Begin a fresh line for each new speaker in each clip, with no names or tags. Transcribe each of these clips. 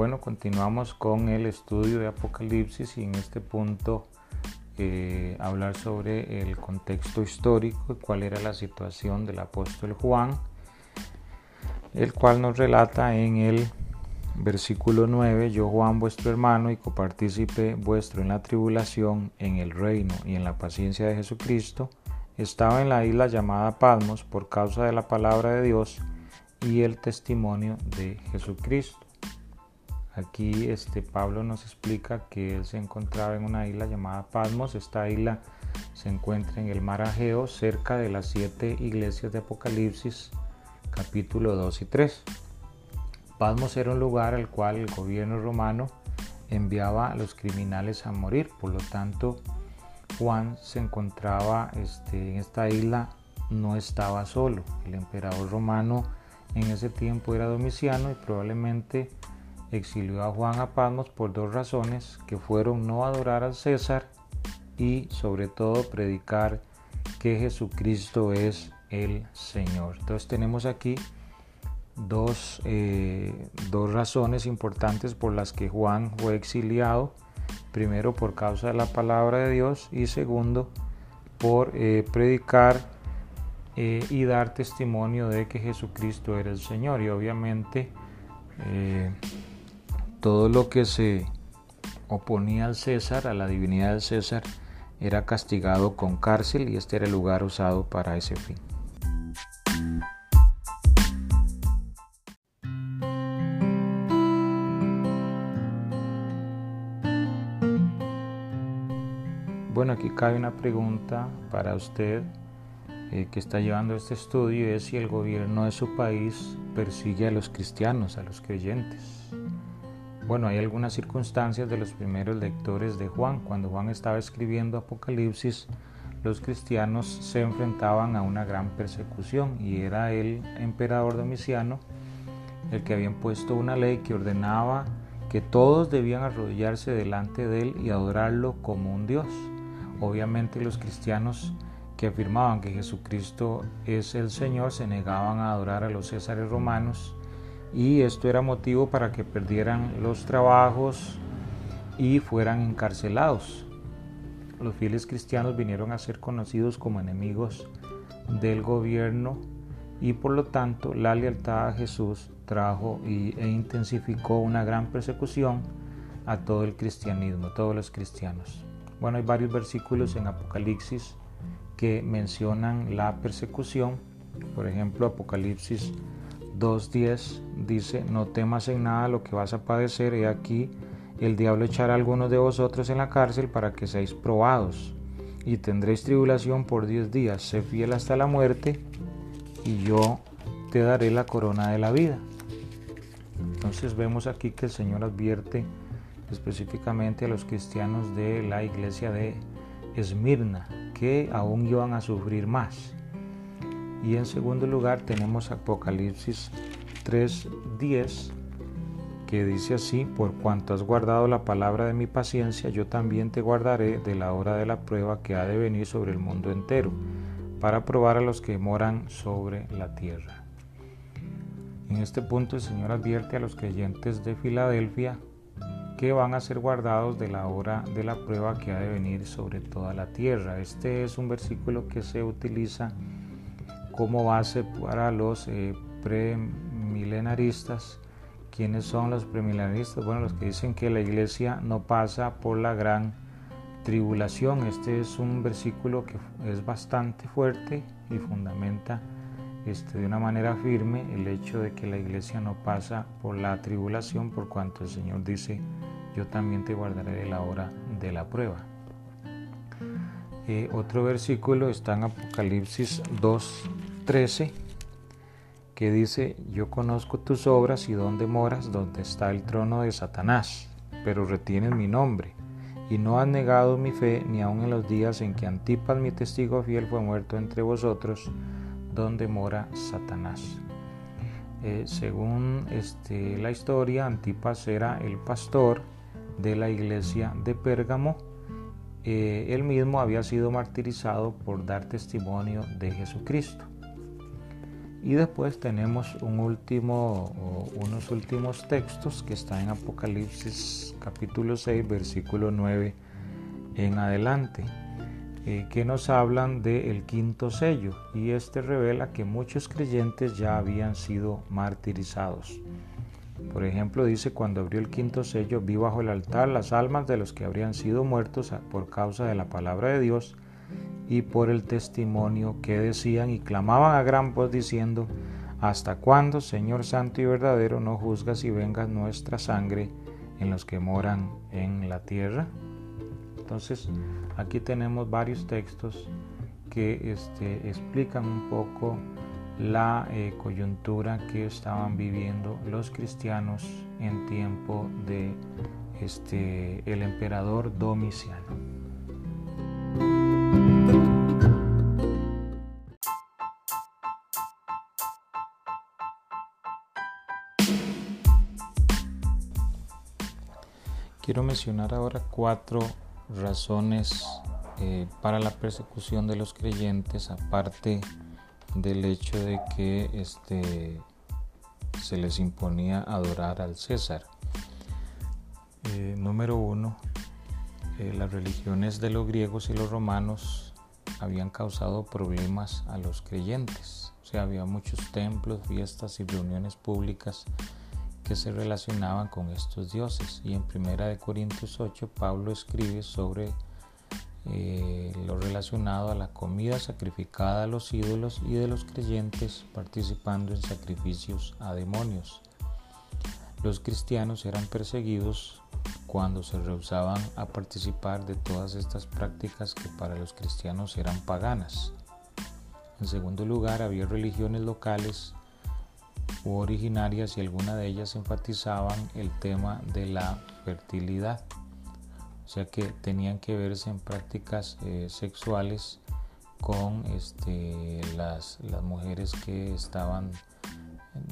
Bueno, continuamos con el estudio de Apocalipsis y en este punto eh, hablar sobre el contexto histórico y cuál era la situación del apóstol Juan, el cual nos relata en el versículo 9, yo Juan vuestro hermano y copartícipe vuestro en la tribulación, en el reino y en la paciencia de Jesucristo, estaba en la isla llamada Palmos por causa de la palabra de Dios y el testimonio de Jesucristo. Aquí este Pablo nos explica que él se encontraba en una isla llamada Palmos. Esta isla se encuentra en el mar Ageo, cerca de las siete iglesias de Apocalipsis, capítulo 2 y 3. Palmos era un lugar al cual el gobierno romano enviaba a los criminales a morir. Por lo tanto, Juan se encontraba este, en esta isla, no estaba solo. El emperador romano en ese tiempo era Domiciano y probablemente exilió a Juan a Patmos por dos razones, que fueron no adorar al César y sobre todo predicar que Jesucristo es el Señor. Entonces tenemos aquí dos, eh, dos razones importantes por las que Juan fue exiliado. Primero por causa de la palabra de Dios y segundo por eh, predicar eh, y dar testimonio de que Jesucristo era el Señor. Y obviamente todo lo que se oponía al César, a la divinidad del César, era castigado con cárcel y este era el lugar usado para ese fin. Bueno, aquí cabe una pregunta para usted eh, que está llevando este estudio, es si el gobierno de su país persigue a los cristianos, a los creyentes. Bueno, hay algunas circunstancias de los primeros lectores de Juan. Cuando Juan estaba escribiendo Apocalipsis, los cristianos se enfrentaban a una gran persecución y era el emperador Domiciano el que había impuesto una ley que ordenaba que todos debían arrodillarse delante de él y adorarlo como un Dios. Obviamente los cristianos que afirmaban que Jesucristo es el Señor se negaban a adorar a los césares romanos y esto era motivo para que perdieran los trabajos y fueran encarcelados. Los fieles cristianos vinieron a ser conocidos como enemigos del gobierno y por lo tanto la lealtad a Jesús trajo e intensificó una gran persecución a todo el cristianismo, a todos los cristianos. Bueno, hay varios versículos en Apocalipsis que mencionan la persecución. Por ejemplo, Apocalipsis 2.10 dice, no temas en nada lo que vas a padecer, y aquí el diablo echará a algunos de vosotros en la cárcel para que seáis probados, y tendréis tribulación por diez días, sé fiel hasta la muerte, y yo te daré la corona de la vida. Entonces vemos aquí que el Señor advierte específicamente a los cristianos de la iglesia de Esmirna, que aún iban a sufrir más. Y en segundo lugar tenemos Apocalipsis 3:10 que dice así, por cuanto has guardado la palabra de mi paciencia, yo también te guardaré de la hora de la prueba que ha de venir sobre el mundo entero, para probar a los que moran sobre la tierra. En este punto el Señor advierte a los creyentes de Filadelfia que van a ser guardados de la hora de la prueba que ha de venir sobre toda la tierra. Este es un versículo que se utiliza como base para los eh, premilenaristas. ¿Quiénes son los premilenaristas? Bueno, los que dicen que la iglesia no pasa por la gran tribulación. Este es un versículo que es bastante fuerte y fundamenta este, de una manera firme el hecho de que la iglesia no pasa por la tribulación, por cuanto el Señor dice, yo también te guardaré la hora de la prueba. Eh, otro versículo está en Apocalipsis 2, 13, que dice, yo conozco tus obras y dónde moras, donde está el trono de Satanás, pero retienes mi nombre, y no has negado mi fe, ni aun en los días en que Antipas, mi testigo fiel, fue muerto entre vosotros, donde mora Satanás. Eh, según este, la historia, Antipas era el pastor de la iglesia de Pérgamo. Eh, él mismo había sido martirizado por dar testimonio de Jesucristo. Y después tenemos un último, unos últimos textos que están en Apocalipsis capítulo 6, versículo 9 en adelante, eh, que nos hablan del quinto sello. Y este revela que muchos creyentes ya habían sido martirizados. Por ejemplo, dice, cuando abrió el quinto sello, vi bajo el altar las almas de los que habrían sido muertos por causa de la palabra de Dios y por el testimonio que decían y clamaban a gran voz diciendo, ¿Hasta cuándo, Señor Santo y verdadero, no juzgas y vengas nuestra sangre en los que moran en la tierra? Entonces, aquí tenemos varios textos que este, explican un poco la eh, coyuntura que estaban viviendo los cristianos en tiempo de este, el emperador Domiciano. Quiero mencionar ahora cuatro razones eh, para la persecución de los creyentes, aparte del hecho de que este, se les imponía adorar al César. Eh, número uno, eh, las religiones de los griegos y los romanos habían causado problemas a los creyentes. O sea, había muchos templos, fiestas y reuniones públicas que se relacionaban con estos dioses. Y en Primera de Corintios 8 Pablo escribe sobre eh, lo relacionado a la comida sacrificada a los ídolos y de los creyentes participando en sacrificios a demonios. Los cristianos eran perseguidos cuando se rehusaban a participar de todas estas prácticas que para los cristianos eran paganas. En segundo lugar, había religiones locales originarias y algunas de ellas enfatizaban el tema de la fertilidad, o sea que tenían que verse en prácticas eh, sexuales con este, las, las mujeres que estaban,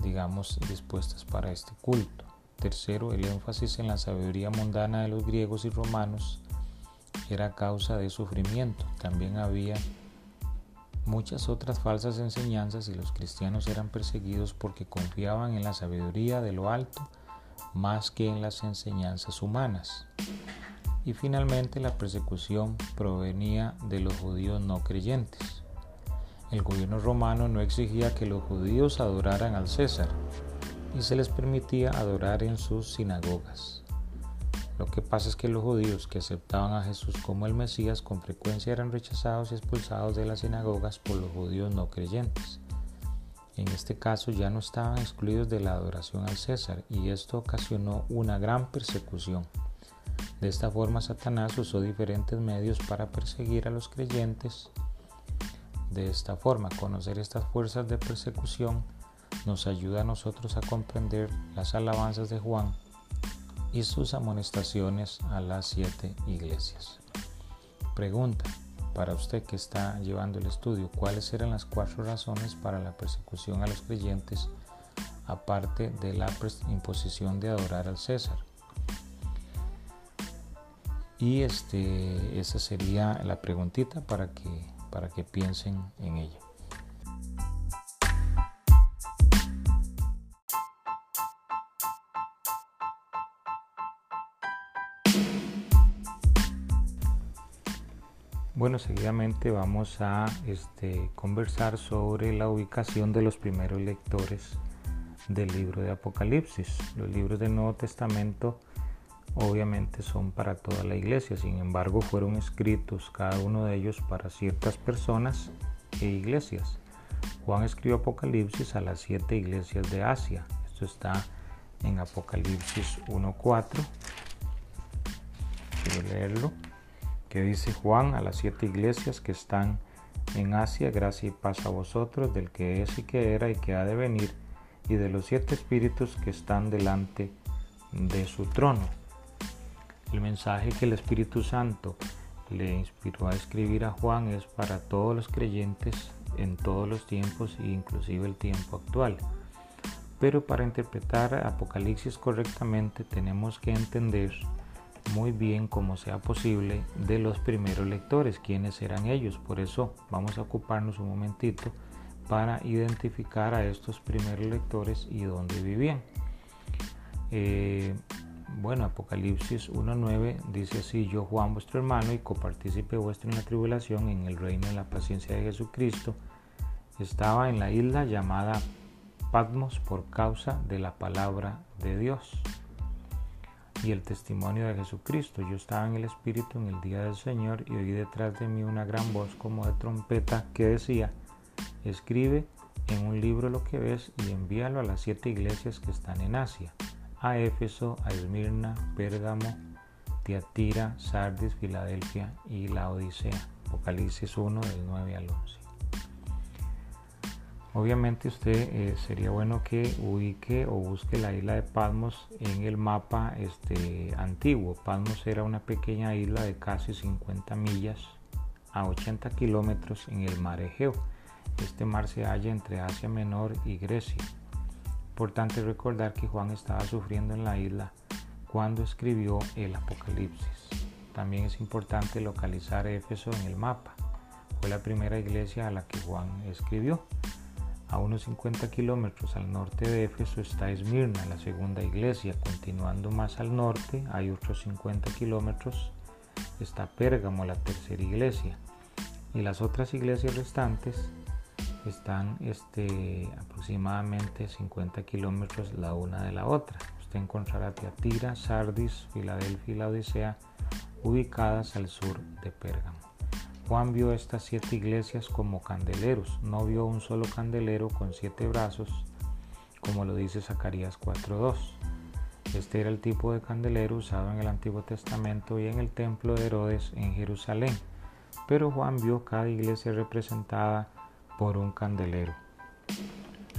digamos, dispuestas para este culto. Tercero, el énfasis en la sabiduría mundana de los griegos y romanos era causa de sufrimiento. También había muchas otras falsas enseñanzas y los cristianos eran perseguidos porque confiaban en la sabiduría de lo alto más que en las enseñanzas humanas. Y finalmente la persecución provenía de los judíos no creyentes. El gobierno romano no exigía que los judíos adoraran al César y se les permitía adorar en sus sinagogas. Lo que pasa es que los judíos que aceptaban a Jesús como el Mesías con frecuencia eran rechazados y expulsados de las sinagogas por los judíos no creyentes. En este caso ya no estaban excluidos de la adoración al César y esto ocasionó una gran persecución. De esta forma Satanás usó diferentes medios para perseguir a los creyentes. De esta forma, conocer estas fuerzas de persecución nos ayuda a nosotros a comprender las alabanzas de Juan y sus amonestaciones a las siete iglesias. Pregunta para usted que está llevando el estudio, ¿cuáles eran las cuatro razones para la persecución a los creyentes aparte de la imposición de adorar al César? Y este, esa sería la preguntita para que, para que piensen en ella. Bueno, seguidamente vamos a este, conversar sobre la ubicación de los primeros lectores del libro de Apocalipsis. Los libros del Nuevo Testamento obviamente son para toda la iglesia, sin embargo fueron escritos cada uno de ellos para ciertas personas e iglesias. Juan escribió Apocalipsis a las siete iglesias de Asia. Esto está en Apocalipsis 1.4. Quiero leerlo que dice Juan a las siete iglesias que están en Asia, gracia y paz a vosotros, del que es y que era y que ha de venir, y de los siete espíritus que están delante de su trono. El mensaje que el Espíritu Santo le inspiró a escribir a Juan es para todos los creyentes en todos los tiempos e inclusive el tiempo actual. Pero para interpretar Apocalipsis correctamente tenemos que entender muy bien como sea posible de los primeros lectores, quiénes eran ellos. Por eso vamos a ocuparnos un momentito para identificar a estos primeros lectores y dónde vivían. Eh, bueno, Apocalipsis 1.9 dice así, yo Juan vuestro hermano y copartícipe vuestro en la tribulación, en el reino de la paciencia de Jesucristo, estaba en la isla llamada Patmos por causa de la palabra de Dios y el testimonio de Jesucristo. Yo estaba en el Espíritu en el día del Señor y oí detrás de mí una gran voz como de trompeta que decía, escribe en un libro lo que ves y envíalo a las siete iglesias que están en Asia, a Éfeso, a Esmirna, Pérgamo, Tiatira, Sardis, Filadelfia y la Odisea. Apocalipsis 1 del 9 al 11. Obviamente usted eh, sería bueno que ubique o busque la isla de Palmos en el mapa este, antiguo. Palmos era una pequeña isla de casi 50 millas a 80 kilómetros en el mar Egeo. Este mar se halla entre Asia Menor y Grecia. Importante recordar que Juan estaba sufriendo en la isla cuando escribió el Apocalipsis. También es importante localizar Éfeso en el mapa. Fue la primera iglesia a la que Juan escribió. A unos 50 kilómetros al norte de Éfeso está Esmirna, la segunda iglesia. Continuando más al norte, hay otros 50 kilómetros, está Pérgamo, la tercera iglesia. Y las otras iglesias restantes están este, aproximadamente 50 kilómetros la una de la otra. Usted encontrará Tiatira, Sardis, Filadelfia y la Odisea ubicadas al sur de Pérgamo. Juan vio estas siete iglesias como candeleros, no vio un solo candelero con siete brazos, como lo dice Zacarías 4.2. Este era el tipo de candelero usado en el Antiguo Testamento y en el templo de Herodes en Jerusalén, pero Juan vio cada iglesia representada por un candelero.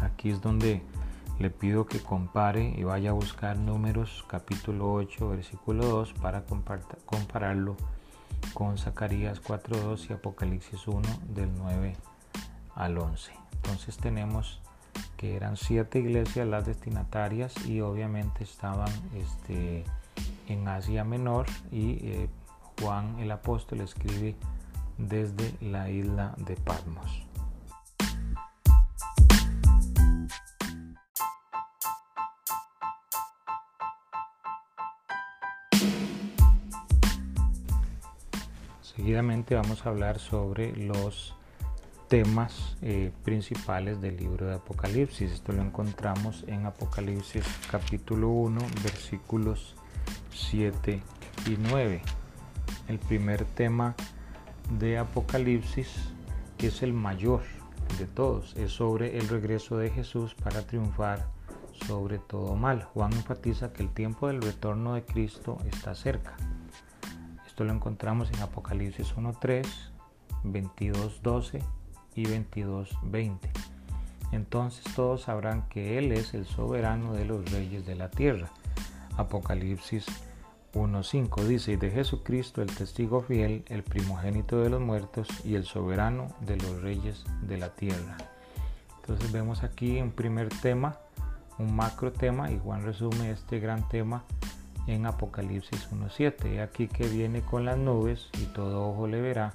Aquí es donde le pido que compare y vaya a buscar números capítulo 8 versículo 2 para compararlo con Zacarías 4.2 y Apocalipsis 1 del 9 al 11. Entonces tenemos que eran siete iglesias las destinatarias y obviamente estaban este, en Asia Menor y eh, Juan el apóstol escribe desde la isla de Patmos. Vamos a hablar sobre los temas eh, principales del libro de Apocalipsis. Esto lo encontramos en Apocalipsis capítulo 1 versículos 7 y 9. El primer tema de Apocalipsis, que es el mayor de todos, es sobre el regreso de Jesús para triunfar sobre todo mal. Juan enfatiza que el tiempo del retorno de Cristo está cerca lo encontramos en Apocalipsis 1.3, 22.12 y 22.20. Entonces todos sabrán que Él es el soberano de los reyes de la tierra. Apocalipsis 1.5 dice, y de Jesucristo el testigo fiel, el primogénito de los muertos y el soberano de los reyes de la tierra. Entonces vemos aquí un primer tema, un macro tema, y Juan resume este gran tema en Apocalipsis 1.7. Aquí que viene con las nubes y todo ojo le verá,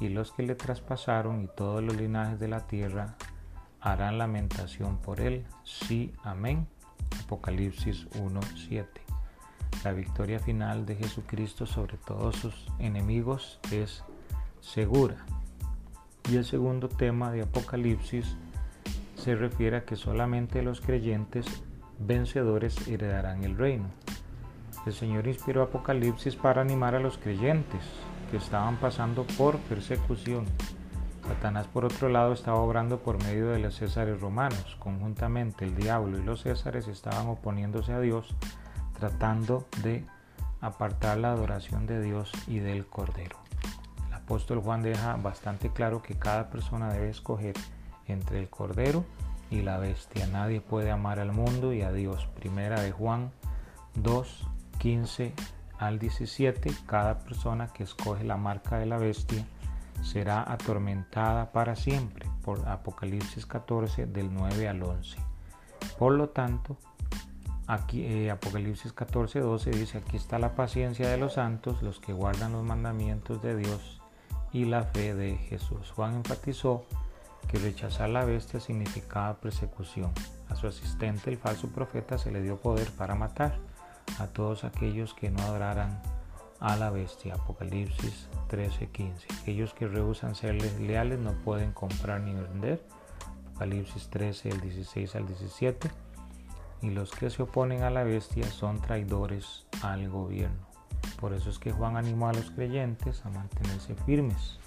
y los que le traspasaron y todos los linajes de la tierra harán lamentación por él. Sí, amén. Apocalipsis 1.7. La victoria final de Jesucristo sobre todos sus enemigos es segura. Y el segundo tema de Apocalipsis se refiere a que solamente los creyentes vencedores heredarán el reino. El Señor inspiró Apocalipsis para animar a los creyentes que estaban pasando por persecución. Satanás, por otro lado, estaba obrando por medio de los césares romanos. Conjuntamente, el diablo y los césares estaban oponiéndose a Dios, tratando de apartar la adoración de Dios y del Cordero. El apóstol Juan deja bastante claro que cada persona debe escoger entre el Cordero y la bestia. Nadie puede amar al mundo y a Dios. Primera de Juan 2, 15 al 17, cada persona que escoge la marca de la bestia será atormentada para siempre, por Apocalipsis 14 del 9 al 11. Por lo tanto, aquí eh, Apocalipsis 14, 12 dice, aquí está la paciencia de los santos, los que guardan los mandamientos de Dios y la fe de Jesús. Juan enfatizó que rechazar la bestia significaba persecución. A su asistente, el falso profeta, se le dio poder para matar a todos aquellos que no adoraran a la bestia. Apocalipsis 13:15. Aquellos que rehusan ser leales no pueden comprar ni vender. Apocalipsis 13, el 16 al 17. Y los que se oponen a la bestia son traidores al gobierno. Por eso es que Juan animó a los creyentes a mantenerse firmes,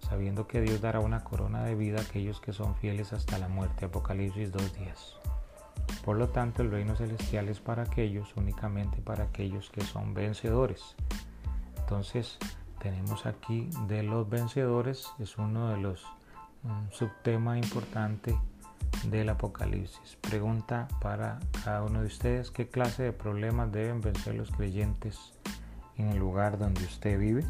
sabiendo que Dios dará una corona de vida a aquellos que son fieles hasta la muerte. Apocalipsis 2.10. Por lo tanto, el reino celestial es para aquellos, únicamente para aquellos que son vencedores. Entonces, tenemos aquí de los vencedores, es uno de los un subtema importante del Apocalipsis. Pregunta para cada uno de ustedes, ¿qué clase de problemas deben vencer los creyentes en el lugar donde usted vive?